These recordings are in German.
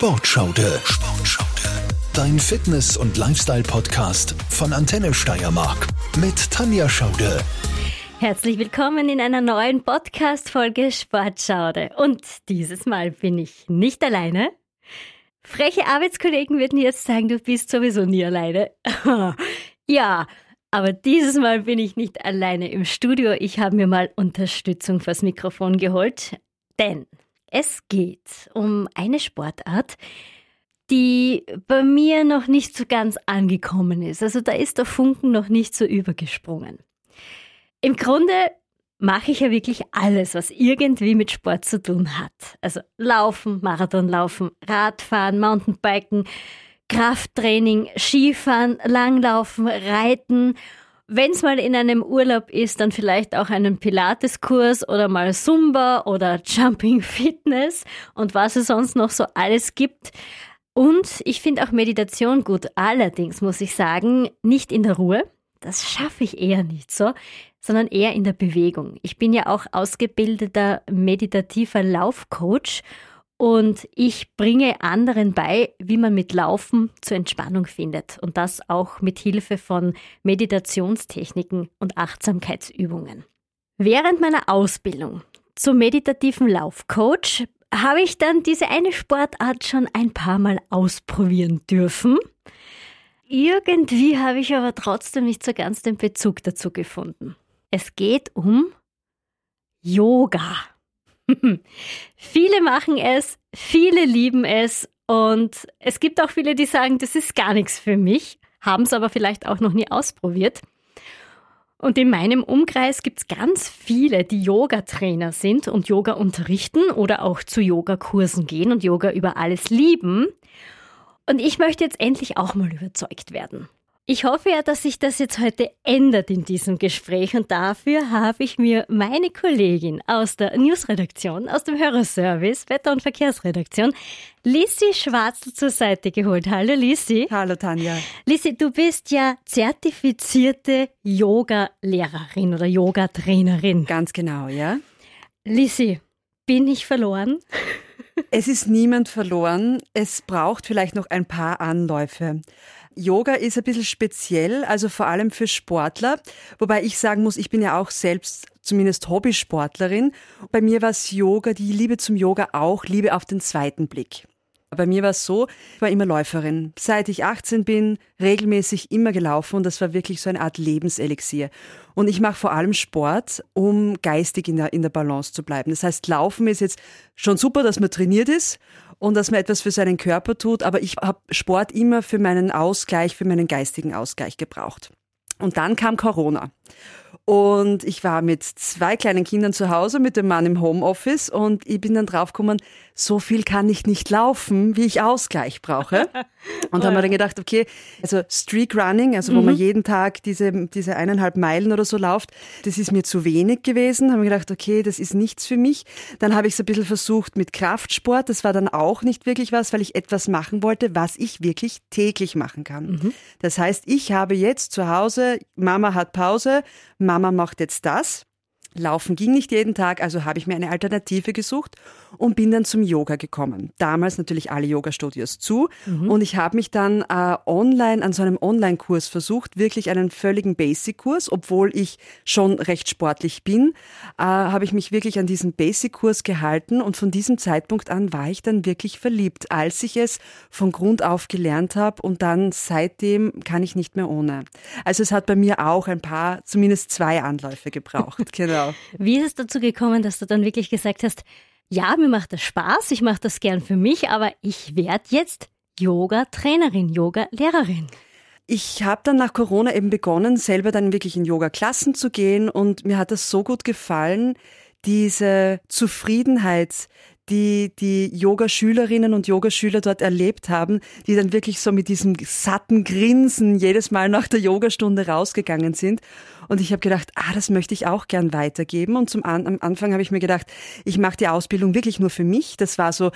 Sportschaude. Sportschaude. Dein Fitness- und Lifestyle-Podcast von Antenne Steiermark mit Tanja Schaude. Herzlich willkommen in einer neuen Podcast-Folge Sportschaude. Und dieses Mal bin ich nicht alleine. Freche Arbeitskollegen würden jetzt sagen, du bist sowieso nie alleine. ja, aber dieses Mal bin ich nicht alleine im Studio. Ich habe mir mal Unterstützung fürs Mikrofon geholt. Denn es geht um eine Sportart, die bei mir noch nicht so ganz angekommen ist. Also da ist der Funken noch nicht so übergesprungen. Im Grunde mache ich ja wirklich alles, was irgendwie mit Sport zu tun hat. Also Laufen, Marathonlaufen, Radfahren, Mountainbiken, Krafttraining, Skifahren, Langlaufen, Reiten wenn es mal in einem Urlaub ist, dann vielleicht auch einen Pilateskurs oder mal Zumba oder Jumping Fitness und was es sonst noch so alles gibt. Und ich finde auch Meditation gut. Allerdings muss ich sagen, nicht in der Ruhe. Das schaffe ich eher nicht so, sondern eher in der Bewegung. Ich bin ja auch ausgebildeter meditativer Laufcoach und ich bringe anderen bei, wie man mit Laufen zur Entspannung findet. Und das auch mit Hilfe von Meditationstechniken und Achtsamkeitsübungen. Während meiner Ausbildung zum meditativen Laufcoach habe ich dann diese eine Sportart schon ein paar Mal ausprobieren dürfen. Irgendwie habe ich aber trotzdem nicht so ganz den Bezug dazu gefunden. Es geht um Yoga. viele machen es, viele lieben es und es gibt auch viele, die sagen, das ist gar nichts für mich, haben es aber vielleicht auch noch nie ausprobiert. Und in meinem Umkreis gibt es ganz viele, die Yoga-Trainer sind und Yoga unterrichten oder auch zu Yogakursen gehen und Yoga über alles lieben. Und ich möchte jetzt endlich auch mal überzeugt werden. Ich hoffe ja, dass sich das jetzt heute ändert in diesem Gespräch und dafür habe ich mir meine Kollegin aus der Newsredaktion, aus dem Hörerservice, Wetter- und Verkehrsredaktion, Lissi Schwarzel zur Seite geholt. Hallo Lissi. Hallo Tanja. Lissi, du bist ja zertifizierte Yoga-Lehrerin oder Yoga-Trainerin. Ganz genau, ja. Lissi, bin ich verloren? Es ist niemand verloren. Es braucht vielleicht noch ein paar Anläufe. Yoga ist ein bisschen speziell, also vor allem für Sportler. Wobei ich sagen muss, ich bin ja auch selbst zumindest Hobbysportlerin. Bei mir war es Yoga, die Liebe zum Yoga auch, Liebe auf den zweiten Blick. Bei mir war es so, ich war immer Läuferin. Seit ich 18 bin, regelmäßig immer gelaufen und das war wirklich so eine Art Lebenselixier. Und ich mache vor allem Sport, um geistig in der, in der Balance zu bleiben. Das heißt, Laufen ist jetzt schon super, dass man trainiert ist und dass man etwas für seinen Körper tut, aber ich habe Sport immer für meinen Ausgleich, für meinen geistigen Ausgleich gebraucht. Und dann kam Corona. Und ich war mit zwei kleinen Kindern zu Hause, mit dem Mann im Homeoffice und ich bin dann draufgekommen, so viel kann ich nicht laufen, wie ich Ausgleich brauche. Und oh haben wir dann gedacht, okay, also Streak Running, also wo mhm. man jeden Tag diese, diese eineinhalb Meilen oder so läuft, das ist mir zu wenig gewesen. Haben wir gedacht, okay, das ist nichts für mich. Dann habe ich es ein bisschen versucht mit Kraftsport. Das war dann auch nicht wirklich was, weil ich etwas machen wollte, was ich wirklich täglich machen kann. Mhm. Das heißt, ich habe jetzt zu Hause, Mama hat Pause, Mama macht jetzt das. Laufen ging nicht jeden Tag, also habe ich mir eine Alternative gesucht und bin dann zum Yoga gekommen. Damals natürlich alle Yoga-Studios zu mhm. und ich habe mich dann äh, online an so einem Online-Kurs versucht, wirklich einen völligen Basic-Kurs, obwohl ich schon recht sportlich bin, äh, habe ich mich wirklich an diesen Basic-Kurs gehalten und von diesem Zeitpunkt an war ich dann wirklich verliebt, als ich es von Grund auf gelernt habe und dann seitdem kann ich nicht mehr ohne. Also es hat bei mir auch ein paar, zumindest zwei Anläufe gebraucht. genau. Wie ist es dazu gekommen, dass du dann wirklich gesagt hast, ja, mir macht das Spaß, ich mache das gern für mich, aber ich werde jetzt Yoga-Trainerin, Yoga-Lehrerin. Ich habe dann nach Corona eben begonnen, selber dann wirklich in Yoga-Klassen zu gehen und mir hat das so gut gefallen, diese Zufriedenheit, die die Yoga-Schülerinnen und Yogaschüler dort erlebt haben, die dann wirklich so mit diesem satten Grinsen jedes Mal nach der Yogastunde rausgegangen sind. Und ich habe gedacht, ah, das möchte ich auch gern weitergeben. Und zum An am Anfang habe ich mir gedacht, ich mache die Ausbildung wirklich nur für mich. Das war so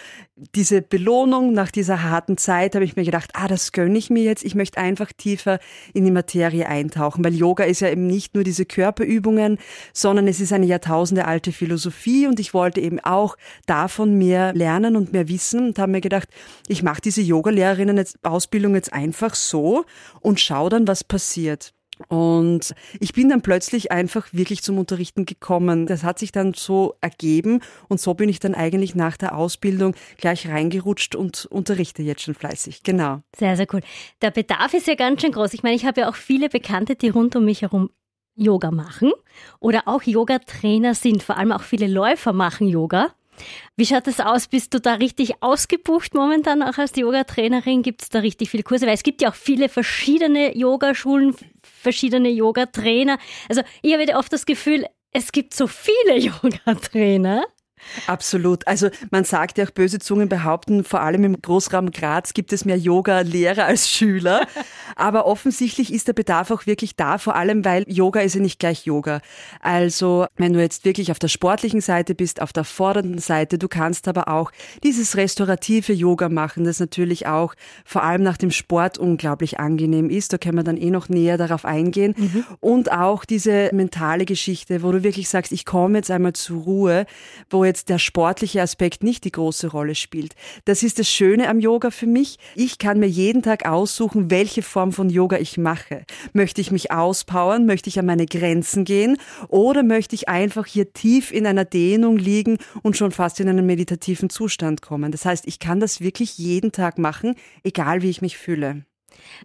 diese Belohnung nach dieser harten Zeit, habe ich mir gedacht, ah, das gönne ich mir jetzt. Ich möchte einfach tiefer in die Materie eintauchen, weil Yoga ist ja eben nicht nur diese Körperübungen, sondern es ist eine Jahrtausende alte Philosophie und ich wollte eben auch davon mehr lernen und mehr wissen und habe mir gedacht, ich mache diese Yoga-Lehrerinnen-Ausbildung jetzt einfach so und schaue dann, was passiert. Und ich bin dann plötzlich einfach wirklich zum Unterrichten gekommen. Das hat sich dann so ergeben und so bin ich dann eigentlich nach der Ausbildung gleich reingerutscht und unterrichte jetzt schon fleißig. Genau. Sehr, sehr cool. Der Bedarf ist ja ganz schön groß. Ich meine, ich habe ja auch viele Bekannte, die rund um mich herum Yoga machen oder auch Yoga-Trainer sind. Vor allem auch viele Läufer machen Yoga. Wie schaut das aus? Bist du da richtig ausgebucht momentan auch als Yoga-Trainerin? Gibt es da richtig viele Kurse? Weil es gibt ja auch viele verschiedene Yogaschulen, verschiedene Yoga-Trainer. Also ich habe oft das Gefühl, es gibt so viele Yoga-Trainer. Absolut. Also man sagt ja auch, böse Zungen behaupten, vor allem im Großraum Graz gibt es mehr Yoga-Lehrer als Schüler. Aber offensichtlich ist der Bedarf auch wirklich da, vor allem weil Yoga ist ja nicht gleich Yoga. Also wenn du jetzt wirklich auf der sportlichen Seite bist, auf der fordernden Seite, du kannst aber auch dieses restaurative Yoga machen, das natürlich auch vor allem nach dem Sport unglaublich angenehm ist. Da können wir dann eh noch näher darauf eingehen. Mhm. Und auch diese mentale Geschichte, wo du wirklich sagst, ich komme jetzt einmal zur Ruhe, wo jetzt jetzt der sportliche Aspekt nicht die große Rolle spielt. Das ist das Schöne am Yoga für mich. Ich kann mir jeden Tag aussuchen, welche Form von Yoga ich mache. Möchte ich mich auspowern? Möchte ich an meine Grenzen gehen? Oder möchte ich einfach hier tief in einer Dehnung liegen und schon fast in einen meditativen Zustand kommen? Das heißt, ich kann das wirklich jeden Tag machen, egal wie ich mich fühle.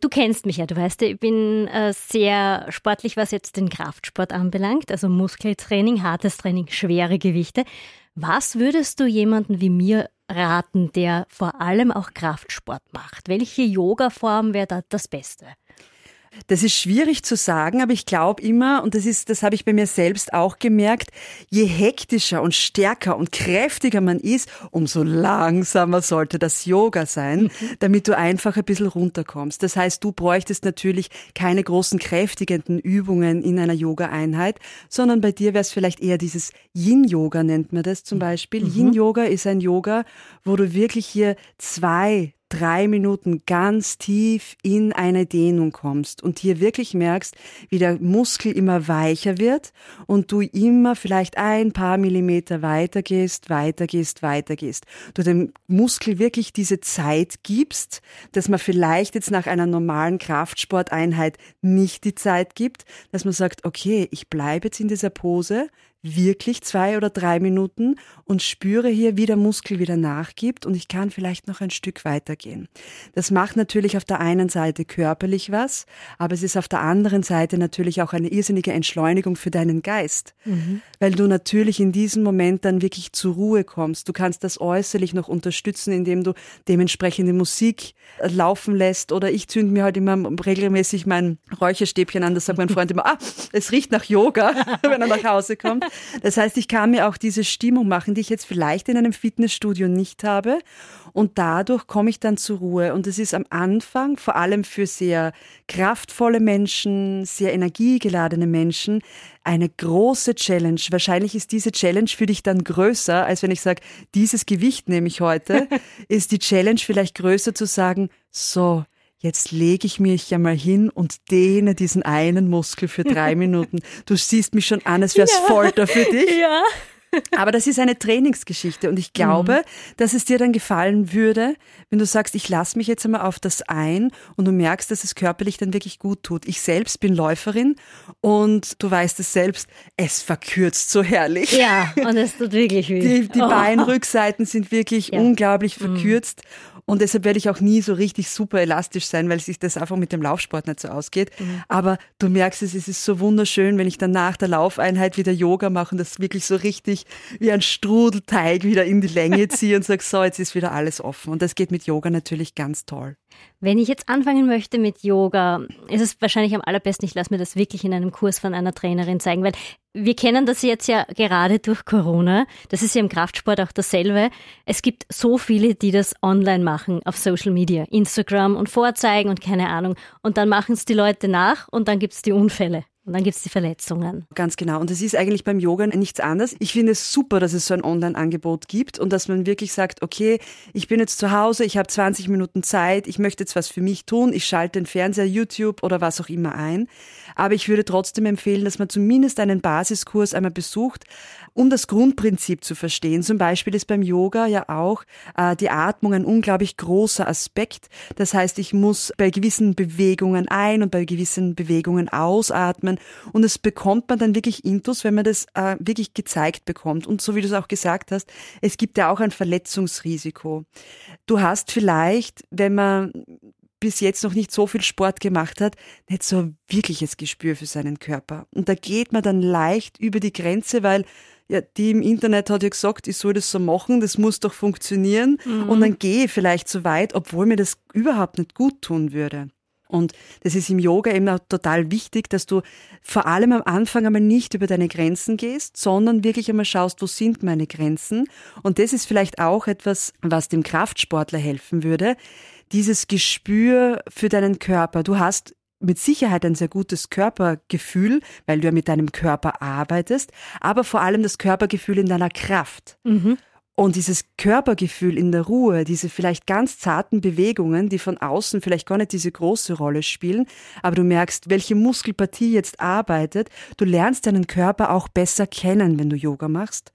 Du kennst mich ja, du weißt, ich bin äh, sehr sportlich, was jetzt den Kraftsport anbelangt, also Muskeltraining, hartes Training, schwere Gewichte. Was würdest du jemanden wie mir raten, der vor allem auch Kraftsport macht? Welche Yoga-Form wäre da das Beste? Das ist schwierig zu sagen, aber ich glaube immer, und das ist, das habe ich bei mir selbst auch gemerkt, je hektischer und stärker und kräftiger man ist, umso langsamer sollte das Yoga sein, mhm. damit du einfach ein bisschen runterkommst. Das heißt, du bräuchtest natürlich keine großen kräftigenden Übungen in einer Yoga-Einheit, sondern bei dir wäre es vielleicht eher dieses Yin-Yoga nennt man das zum. Beispiel. Mhm. Yin-Yoga ist ein Yoga, wo du wirklich hier zwei, drei Minuten ganz tief in eine Dehnung kommst und hier wirklich merkst, wie der Muskel immer weicher wird und du immer vielleicht ein paar Millimeter weiter gehst, weiter gehst, weiter gehst. Du dem Muskel wirklich diese Zeit gibst, dass man vielleicht jetzt nach einer normalen Kraftsporteinheit nicht die Zeit gibt, dass man sagt, okay, ich bleibe jetzt in dieser Pose, wirklich zwei oder drei Minuten und spüre hier, wie der Muskel wieder nachgibt und ich kann vielleicht noch ein Stück weitergehen. Das macht natürlich auf der einen Seite körperlich was, aber es ist auf der anderen Seite natürlich auch eine irrsinnige Entschleunigung für deinen Geist, mhm. weil du natürlich in diesem Moment dann wirklich zur Ruhe kommst. Du kannst das äußerlich noch unterstützen, indem du dementsprechende Musik äh, laufen lässt oder ich zünde mir halt immer regelmäßig mein Räucherstäbchen an, das sagt mein Freund immer, ah, es riecht nach Yoga, wenn er nach Hause kommt. Das heißt, ich kann mir auch diese Stimmung machen, die ich jetzt vielleicht in einem Fitnessstudio nicht habe. Und dadurch komme ich dann zur Ruhe. Und es ist am Anfang, vor allem für sehr kraftvolle Menschen, sehr energiegeladene Menschen, eine große Challenge. Wahrscheinlich ist diese Challenge für dich dann größer, als wenn ich sage, dieses Gewicht nehme ich heute, ist die Challenge vielleicht größer zu sagen, so, jetzt lege ich mich ja mal hin und dehne diesen einen Muskel für drei Minuten. Du siehst mich schon an, als wäre es ja. Folter für dich. Ja. Aber das ist eine Trainingsgeschichte und ich glaube, mhm. dass es dir dann gefallen würde, wenn du sagst, ich lasse mich jetzt einmal auf das ein und du merkst, dass es körperlich dann wirklich gut tut. Ich selbst bin Läuferin und du weißt es selbst, es verkürzt so herrlich. Ja, und es tut wirklich weh. Die, die oh. Beinrückseiten sind wirklich ja. unglaublich mhm. verkürzt. Mhm. Und deshalb werde ich auch nie so richtig super elastisch sein, weil sich das einfach mit dem Laufsport nicht so ausgeht. Mhm. Aber du merkst es, es ist so wunderschön, wenn ich dann nach der Laufeinheit wieder Yoga mache und das wirklich so richtig wie ein Strudelteig wieder in die Länge ziehe und sage, so, jetzt ist wieder alles offen. Und das geht mit Yoga natürlich ganz toll. Wenn ich jetzt anfangen möchte mit Yoga, ist es wahrscheinlich am allerbesten, ich lasse mir das wirklich in einem Kurs von einer Trainerin zeigen, weil wir kennen das jetzt ja gerade durch Corona. Das ist ja im Kraftsport auch dasselbe. Es gibt so viele, die das online machen auf Social Media, Instagram und vorzeigen und keine Ahnung. Und dann machen es die Leute nach und dann gibt es die Unfälle Und dann gibt es die Verletzungen. Ganz genau. Und es ist eigentlich beim Yoga nichts anderes. Ich finde es super, dass es so ein Online-Angebot gibt und dass man wirklich sagt, okay, ich bin jetzt zu Hause, ich habe 20 Minuten Zeit, ich möchte jetzt was für mich tun, ich schalte den Fernseher, YouTube oder was auch immer ein. Aber ich würde trotzdem empfehlen, dass man zumindest einen Basiskurs einmal besucht, um das Grundprinzip zu verstehen. Zum Beispiel ist beim Yoga ja auch äh, die Atmung ein unglaublich großer Aspekt. Das heißt, ich muss bei gewissen Bewegungen ein und bei gewissen Bewegungen ausatmen. Und das bekommt man dann wirklich intus, wenn man das äh, wirklich gezeigt bekommt. Und so wie du es auch gesagt hast, es gibt ja auch ein Verletzungsrisiko. Du hast vielleicht, wenn man bis jetzt noch nicht so viel Sport gemacht hat, nicht so ein wirkliches Gespür für seinen Körper. Und da geht man dann leicht über die Grenze, weil ja, die im Internet hat ja gesagt, ich soll das so machen, das muss doch funktionieren. Mhm. Und dann gehe ich vielleicht so weit, obwohl mir das überhaupt nicht gut tun würde. Und das ist im Yoga eben auch total wichtig, dass du vor allem am Anfang einmal nicht über deine Grenzen gehst, sondern wirklich einmal schaust, wo sind meine Grenzen. Und das ist vielleicht auch etwas, was dem Kraftsportler helfen würde. Dieses Gespür für deinen Körper. Du hast mit Sicherheit ein sehr gutes Körpergefühl, weil du ja mit deinem Körper arbeitest, aber vor allem das Körpergefühl in deiner Kraft. Mhm. Und dieses Körpergefühl in der Ruhe, diese vielleicht ganz zarten Bewegungen, die von außen vielleicht gar nicht diese große Rolle spielen, aber du merkst, welche Muskelpartie jetzt arbeitet, du lernst deinen Körper auch besser kennen, wenn du Yoga machst.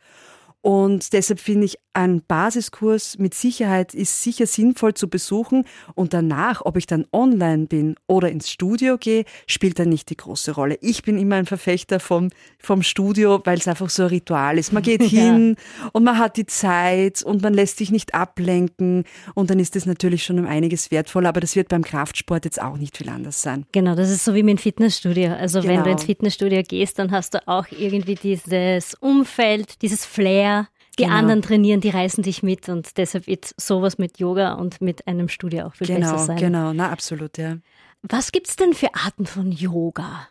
Und deshalb finde ich, ein Basiskurs mit Sicherheit ist sicher sinnvoll zu besuchen. Und danach, ob ich dann online bin oder ins Studio gehe, spielt dann nicht die große Rolle. Ich bin immer ein Verfechter vom, vom Studio, weil es einfach so ein Ritual ist. Man geht hin ja. und man hat die Zeit und man lässt sich nicht ablenken. Und dann ist es natürlich schon um einiges wertvoller. Aber das wird beim Kraftsport jetzt auch nicht viel anders sein. Genau, das ist so wie mit dem Fitnessstudio. Also genau. wenn du genau. ins Fitnessstudio gehst, dann hast du auch irgendwie dieses Umfeld, dieses Flair die genau. anderen trainieren, die reißen dich mit und deshalb wird sowas mit Yoga und mit einem Studio auch viel genau, besser sein. Genau, na absolut, ja. Was gibt's denn für Arten von Yoga?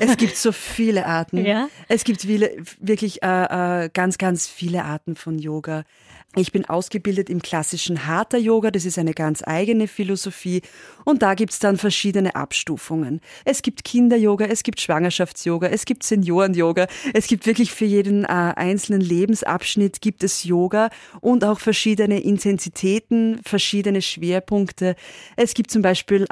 Es gibt so viele Arten. Ja? Es gibt viele, wirklich äh, äh, ganz, ganz viele Arten von Yoga. Ich bin ausgebildet im klassischen Hatha Yoga, das ist eine ganz eigene Philosophie und da gibt's dann verschiedene Abstufungen. Es gibt Kinder-Yoga, es gibt Schwangerschafts-Yoga, es gibt Senioren-Yoga, es gibt wirklich für jeden äh, einzelnen Lebensabschnitt gibt es Yoga und auch verschiedene Intensitäten, verschiedene Schwerpunkte. Es gibt zum Beispiel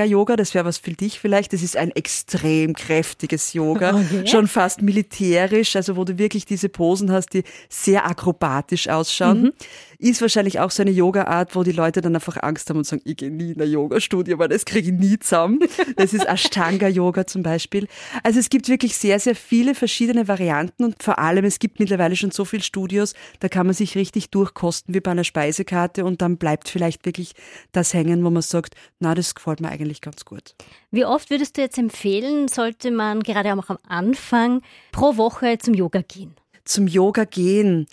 Ashtanga-Yoga, das wäre was für dich vielleicht, das ist ein extrem kräftiges Yoga, okay. schon fast militärisch, also wo du wirklich diese Posen hast, die sehr akrobatisch ausschauen. Mhm. Ist wahrscheinlich auch so eine Yoga-Art, wo die Leute dann einfach Angst haben und sagen, ich gehe nie in ein Yoga-Studio, weil das kriege ich nie zusammen. Das ist Ashtanga-Yoga zum Beispiel. Also es gibt wirklich sehr, sehr viele verschiedene Varianten und vor allem, es gibt mittlerweile schon so viele Studios, da kann man sich richtig durchkosten wie bei einer Speisekarte und dann bleibt vielleicht wirklich das hängen, wo man sagt, na, das gefällt mir eigentlich ganz gut. Wie oft würdest du jetzt empfehlen, sollte man gerade auch am Anfang pro Woche zum Yoga gehen? Zum Yoga gehen.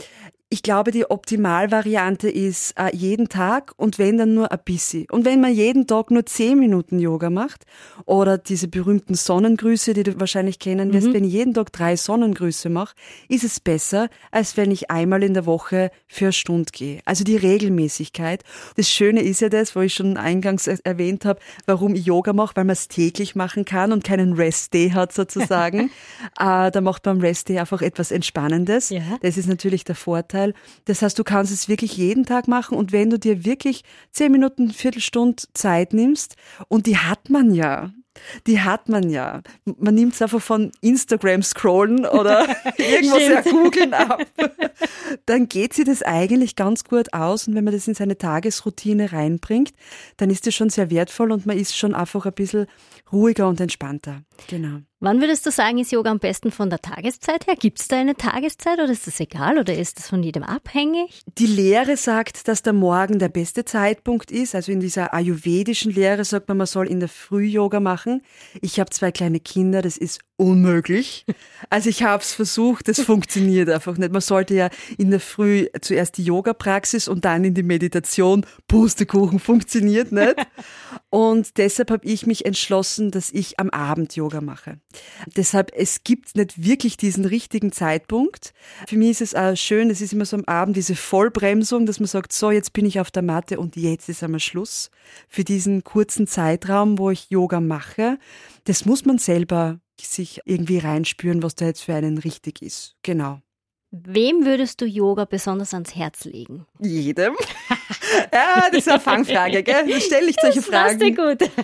Ich glaube, die Optimalvariante ist äh, jeden Tag und wenn dann nur ein bisschen. Und wenn man jeden Tag nur zehn Minuten Yoga macht oder diese berühmten Sonnengrüße, die du wahrscheinlich kennen wirst, mhm. wenn ich jeden Tag drei Sonnengrüße mache, ist es besser, als wenn ich einmal in der Woche für eine Stunde gehe. Also die Regelmäßigkeit. Das Schöne ist ja das, wo ich schon eingangs erwähnt habe, warum ich Yoga mache, weil man es täglich machen kann und keinen Rest-Day hat sozusagen. äh, da macht man am Rest-Day einfach etwas Entspannendes. Ja. Das ist natürlich der Vorteil. Vorteil. Das heißt, du kannst es wirklich jeden Tag machen und wenn du dir wirklich zehn Minuten, Viertelstunde Zeit nimmst, und die hat man ja, die hat man ja. Man nimmt es einfach von Instagram scrollen oder irgendwas ja googeln ab. Dann geht sie das eigentlich ganz gut aus und wenn man das in seine Tagesroutine reinbringt, dann ist das schon sehr wertvoll und man ist schon einfach ein bisschen ruhiger und entspannter. Genau. Wann würdest du sagen, ist Yoga am besten von der Tageszeit her? Gibt es da eine Tageszeit oder ist das egal oder ist das von jedem abhängig? Die Lehre sagt, dass der Morgen der beste Zeitpunkt ist. Also in dieser ayurvedischen Lehre sagt man, man soll in der Früh Yoga machen. Ich habe zwei kleine Kinder, das ist unmöglich. Also ich habe es versucht, das funktioniert einfach nicht. Man sollte ja in der Früh zuerst die Yoga-Praxis und dann in die Meditation. Pustekuchen funktioniert nicht. Und deshalb habe ich mich entschlossen, dass ich am Abend Yoga mache. Deshalb, es gibt nicht wirklich diesen richtigen Zeitpunkt. Für mich ist es auch schön, es ist immer so am Abend diese Vollbremsung, dass man sagt, so, jetzt bin ich auf der Matte und jetzt ist einmal Schluss. Für diesen kurzen Zeitraum, wo ich Yoga mache, das muss man selber sich irgendwie reinspüren, was da jetzt für einen richtig ist. Genau. Wem würdest du Yoga besonders ans Herz legen? Jedem. ja, das ist eine Fangfrage, gell? Da stelle ich solche das Fragen. Dir gut.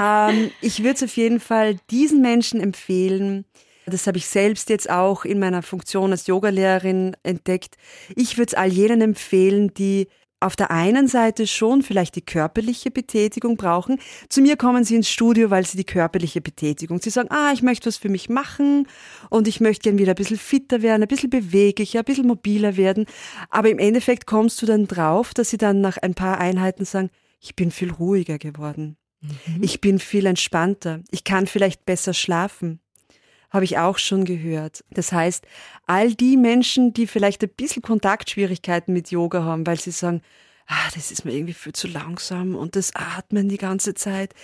Ähm, ich würde es auf jeden Fall diesen Menschen empfehlen. Das habe ich selbst jetzt auch in meiner Funktion als Yogalehrerin entdeckt. Ich würde es all jenen empfehlen, die auf der einen Seite schon vielleicht die körperliche Betätigung brauchen. Zu mir kommen sie ins Studio, weil sie die körperliche Betätigung. Sie sagen, ah, ich möchte was für mich machen und ich möchte gern wieder ein bisschen fitter werden, ein bisschen beweglicher, ein bisschen mobiler werden. Aber im Endeffekt kommst du dann drauf, dass sie dann nach ein paar Einheiten sagen, ich bin viel ruhiger geworden. Mhm. Ich bin viel entspannter. Ich kann vielleicht besser schlafen habe ich auch schon gehört. Das heißt, all die Menschen, die vielleicht ein bisschen Kontaktschwierigkeiten mit Yoga haben, weil sie sagen, ah, das ist mir irgendwie viel zu langsam und das Atmen die ganze Zeit,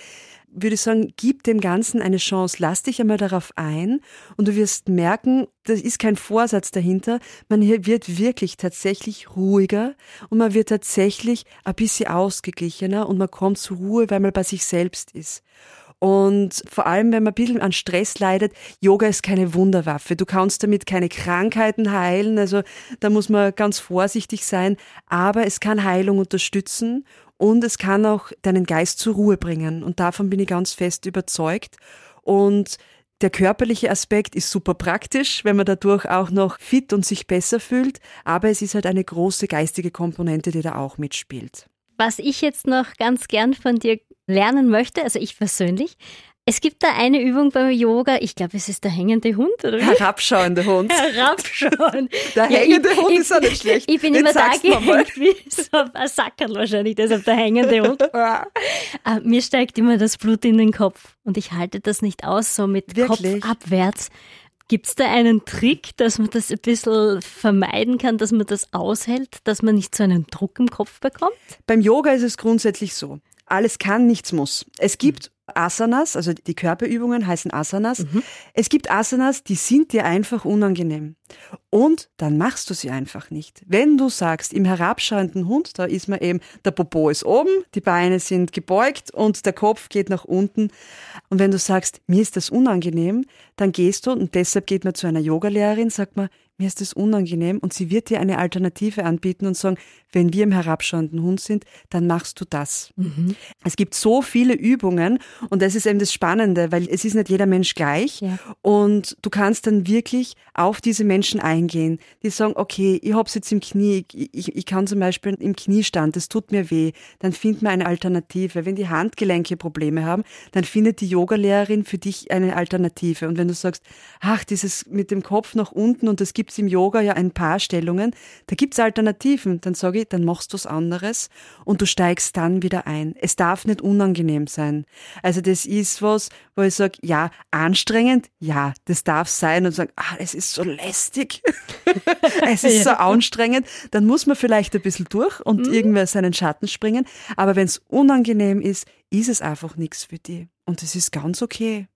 würde ich sagen, gib dem Ganzen eine Chance. Lass dich einmal darauf ein und du wirst merken, das ist kein Vorsatz dahinter. Man wird wirklich tatsächlich ruhiger und man wird tatsächlich ein bisschen ausgeglichener und man kommt zur Ruhe, weil man bei sich selbst ist. Und vor allem, wenn man ein bisschen an Stress leidet, Yoga ist keine Wunderwaffe. Du kannst damit keine Krankheiten heilen. Also da muss man ganz vorsichtig sein. Aber es kann Heilung unterstützen und es kann auch deinen Geist zur Ruhe bringen. Und davon bin ich ganz fest überzeugt. Und der körperliche Aspekt ist super praktisch, wenn man dadurch auch noch fit und sich besser fühlt. Aber es ist halt eine große geistige Komponente, die da auch mitspielt. Was ich jetzt noch ganz gern von dir lernen möchte, also ich persönlich, es gibt da eine Übung beim Yoga, ich glaube, es ist der hängende Hund, oder wie? Herabschauende Hund. Herabschauen. Der ja, hängende ich, Hund ich, ist auch nicht schlecht. Ich bin Jetzt immer da gehängt wie so ein Sackerl wahrscheinlich, deshalb der hängende Hund. uh, mir steigt immer das Blut in den Kopf und ich halte das nicht aus, so mit Wirklich? Kopf abwärts. Gibt es da einen Trick, dass man das ein bisschen vermeiden kann, dass man das aushält, dass man nicht so einen Druck im Kopf bekommt? Beim Yoga ist es grundsätzlich so. Alles kann, nichts muss. Es gibt Asanas, also die Körperübungen heißen Asanas. Mhm. Es gibt Asanas, die sind dir einfach unangenehm. Und dann machst du sie einfach nicht. Wenn du sagst, im herabschauenden Hund, da ist man eben, der Popo ist oben, die Beine sind gebeugt und der Kopf geht nach unten. Und wenn du sagst, mir ist das unangenehm, dann gehst du und deshalb geht man zu einer Yogalehrerin, sagt man, mir ist das unangenehm und sie wird dir eine Alternative anbieten und sagen, wenn wir im herabschauenden Hund sind, dann machst du das. Mhm. Es gibt so viele Übungen und das ist eben das Spannende, weil es ist nicht jeder Mensch gleich ja. und du kannst dann wirklich auf diese Menschen eingehen, die sagen, okay, ich hab's jetzt im Knie, ich, ich kann zum Beispiel im Kniestand, das tut mir weh, dann find mir eine Alternative. Wenn die Handgelenke Probleme haben, dann findet die Yogalehrerin für dich eine Alternative. Und wenn du sagst, ach, dieses mit dem Kopf nach unten und das gibt gibt's im Yoga ja ein paar Stellungen, da gibt's Alternativen. Dann sage ich, dann machst du was anderes und du steigst dann wieder ein. Es darf nicht unangenehm sein. Also das ist was, wo ich sage, ja, anstrengend, ja, das darf sein und sagen, ah, es ist so lästig, es ist so anstrengend, dann muss man vielleicht ein bisschen durch und mhm. irgendwer seinen Schatten springen. Aber wenn es unangenehm ist, ist es einfach nichts für die. Und das ist ganz okay.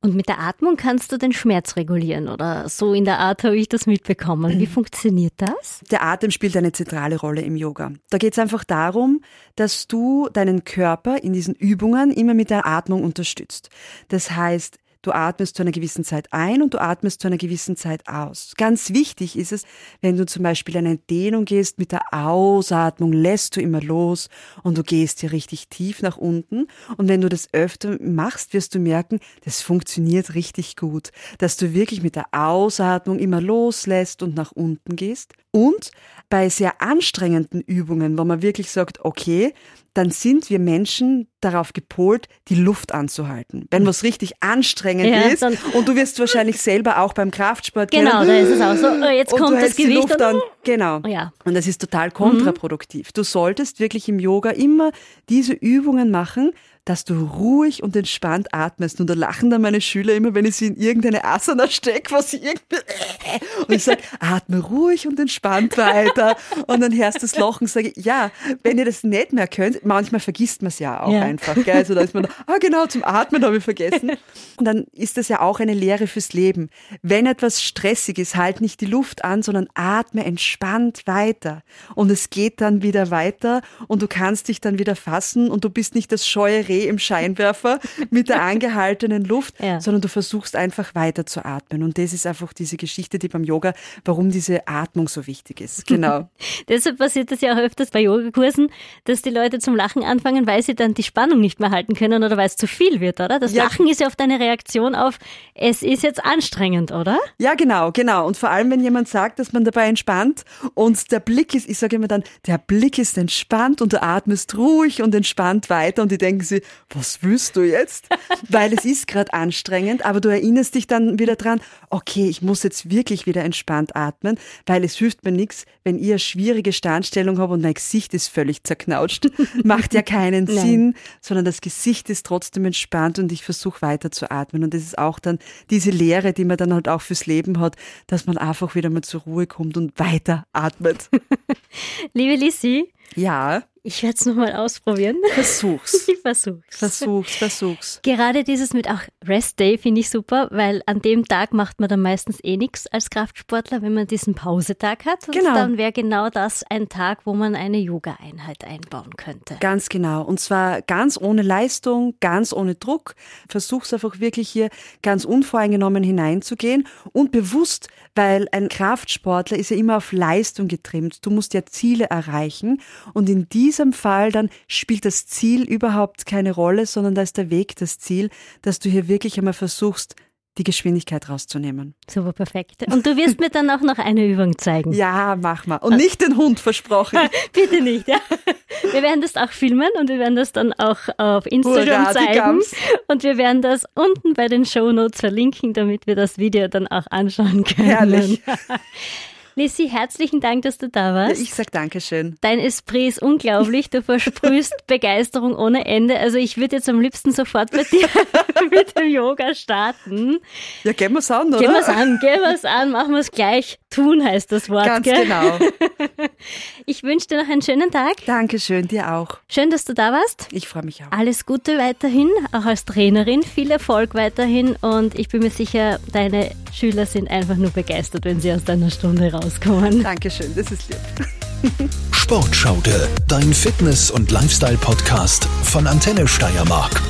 Und mit der Atmung kannst du den Schmerz regulieren oder so in der Art habe ich das mitbekommen. Wie funktioniert das? Der Atem spielt eine zentrale Rolle im Yoga. Da geht es einfach darum, dass du deinen Körper in diesen Übungen immer mit der Atmung unterstützt. Das heißt, Du atmest zu einer gewissen Zeit ein und du atmest zu einer gewissen Zeit aus. Ganz wichtig ist es, wenn du zum Beispiel eine Dehnung gehst, mit der Ausatmung lässt du immer los und du gehst hier richtig tief nach unten. Und wenn du das öfter machst, wirst du merken, das funktioniert richtig gut, dass du wirklich mit der Ausatmung immer loslässt und nach unten gehst. Und bei sehr anstrengenden Übungen, wo man wirklich sagt, okay, dann sind wir Menschen darauf gepolt, die Luft anzuhalten. Wenn was richtig anstrengend ja, ist und du wirst wahrscheinlich selber auch beim Kraftsport Genau, da ist es auch so, oh, jetzt kommt das Gewicht Luft an. Genau. Oh, ja. Und das ist total kontraproduktiv. Mhm. Du solltest wirklich im Yoga immer diese Übungen machen, dass du ruhig und entspannt atmest. Und da lachen dann meine Schüler immer, wenn ich sie in irgendeine Asana stecke, was sie irgendwie, und ich sage, atme ruhig und entspannt weiter. Und dann hörst du das Lachen, sage ich, ja, wenn ihr das nicht mehr könnt, manchmal vergisst man es ja auch ja. einfach. Gell? Also da ist man, ah genau, zum Atmen habe ich vergessen. Und dann ist das ja auch eine Lehre fürs Leben. Wenn etwas stressig ist, halt nicht die Luft an, sondern atme entspannt weiter. Und es geht dann wieder weiter und du kannst dich dann wieder fassen und du bist nicht das scheue Reh im Scheinwerfer mit der angehaltenen Luft, ja. sondern du versuchst einfach weiter zu atmen. Und das ist einfach diese Geschichte, die beim Yoga, warum diese Atmung so wichtig ist. Genau. Deshalb passiert das ja auch öfters bei Yogakursen, dass die Leute zum Lachen anfangen, weil sie dann die Spannung nicht mehr halten können oder weil es zu viel wird, oder? Das ja. Lachen ist ja oft eine Reaktion auf, es ist jetzt anstrengend, oder? Ja, genau, genau. Und vor allem, wenn jemand sagt, dass man dabei entspannt und der Blick ist, ich sage immer dann, der Blick ist entspannt und du atmest ruhig und entspannt weiter und die denken sich, was willst du jetzt? Weil es ist gerade anstrengend, aber du erinnerst dich dann wieder dran, okay, ich muss jetzt wirklich wieder entspannt atmen, weil es hilft mir nichts, wenn ich eine schwierige Standstellung habe und mein Gesicht ist völlig zerknautscht. Macht ja keinen Sinn, sondern das Gesicht ist trotzdem entspannt und ich versuche weiter zu atmen. Und das ist auch dann diese Lehre, die man dann halt auch fürs Leben hat, dass man einfach wieder mal zur Ruhe kommt und weiter atmet. Liebe Lissi. Ja. Ich werde es nochmal ausprobieren. Versuch's. Ich versuch's. Versuch's, versuch's. Gerade dieses mit auch Rest Day finde ich super, weil an dem Tag macht man dann meistens eh nichts als Kraftsportler, wenn man diesen Pausetag hat. Und genau. dann wäre genau das ein Tag, wo man eine Yoga-Einheit einbauen könnte. Ganz genau. Und zwar ganz ohne Leistung, ganz ohne Druck. Versuch's einfach wirklich hier ganz unvoreingenommen hineinzugehen und bewusst, weil ein Kraftsportler ist ja immer auf Leistung getrimmt. Du musst ja Ziele erreichen. Und in diesem diesem Fall dann spielt das Ziel überhaupt keine Rolle, sondern da ist der Weg das Ziel, dass du hier wirklich einmal versuchst, die Geschwindigkeit rauszunehmen. Super, perfekt. Und du wirst mir dann auch noch eine Übung zeigen. Ja, mach mal. Und nicht den Hund versprochen. Bitte nicht, ja. Wir werden das auch filmen und wir werden das dann auch auf Instagram Hurra, zeigen. Und wir werden das unten bei den Show Notes verlinken, damit wir das Video dann auch anschauen können. Herrlich. Lissi, herzlichen Dank, dass du da warst. Ja, ich sag Dankeschön. Dein Esprit ist unglaublich. Du versprühst Begeisterung ohne Ende. Also ich würde jetzt am liebsten sofort mit dir mit dem Yoga starten. Ja, gehen wir's an, oder? Gehen wir's an, gehen wir's an, machen wir's gleich. Tun heißt das Wort. Ganz gell? genau. Ich wünsche dir noch einen schönen Tag. Dankeschön, dir auch. Schön, dass du da warst. Ich freue mich auch. Alles Gute weiterhin, auch als Trainerin. Viel Erfolg weiterhin und ich bin mir sicher, deine Schüler sind einfach nur begeistert, wenn sie aus deiner Stunde rauskommen. Dankeschön, das ist lieb. Sportschaude, dein Fitness- und Lifestyle-Podcast von Antenne Steiermark.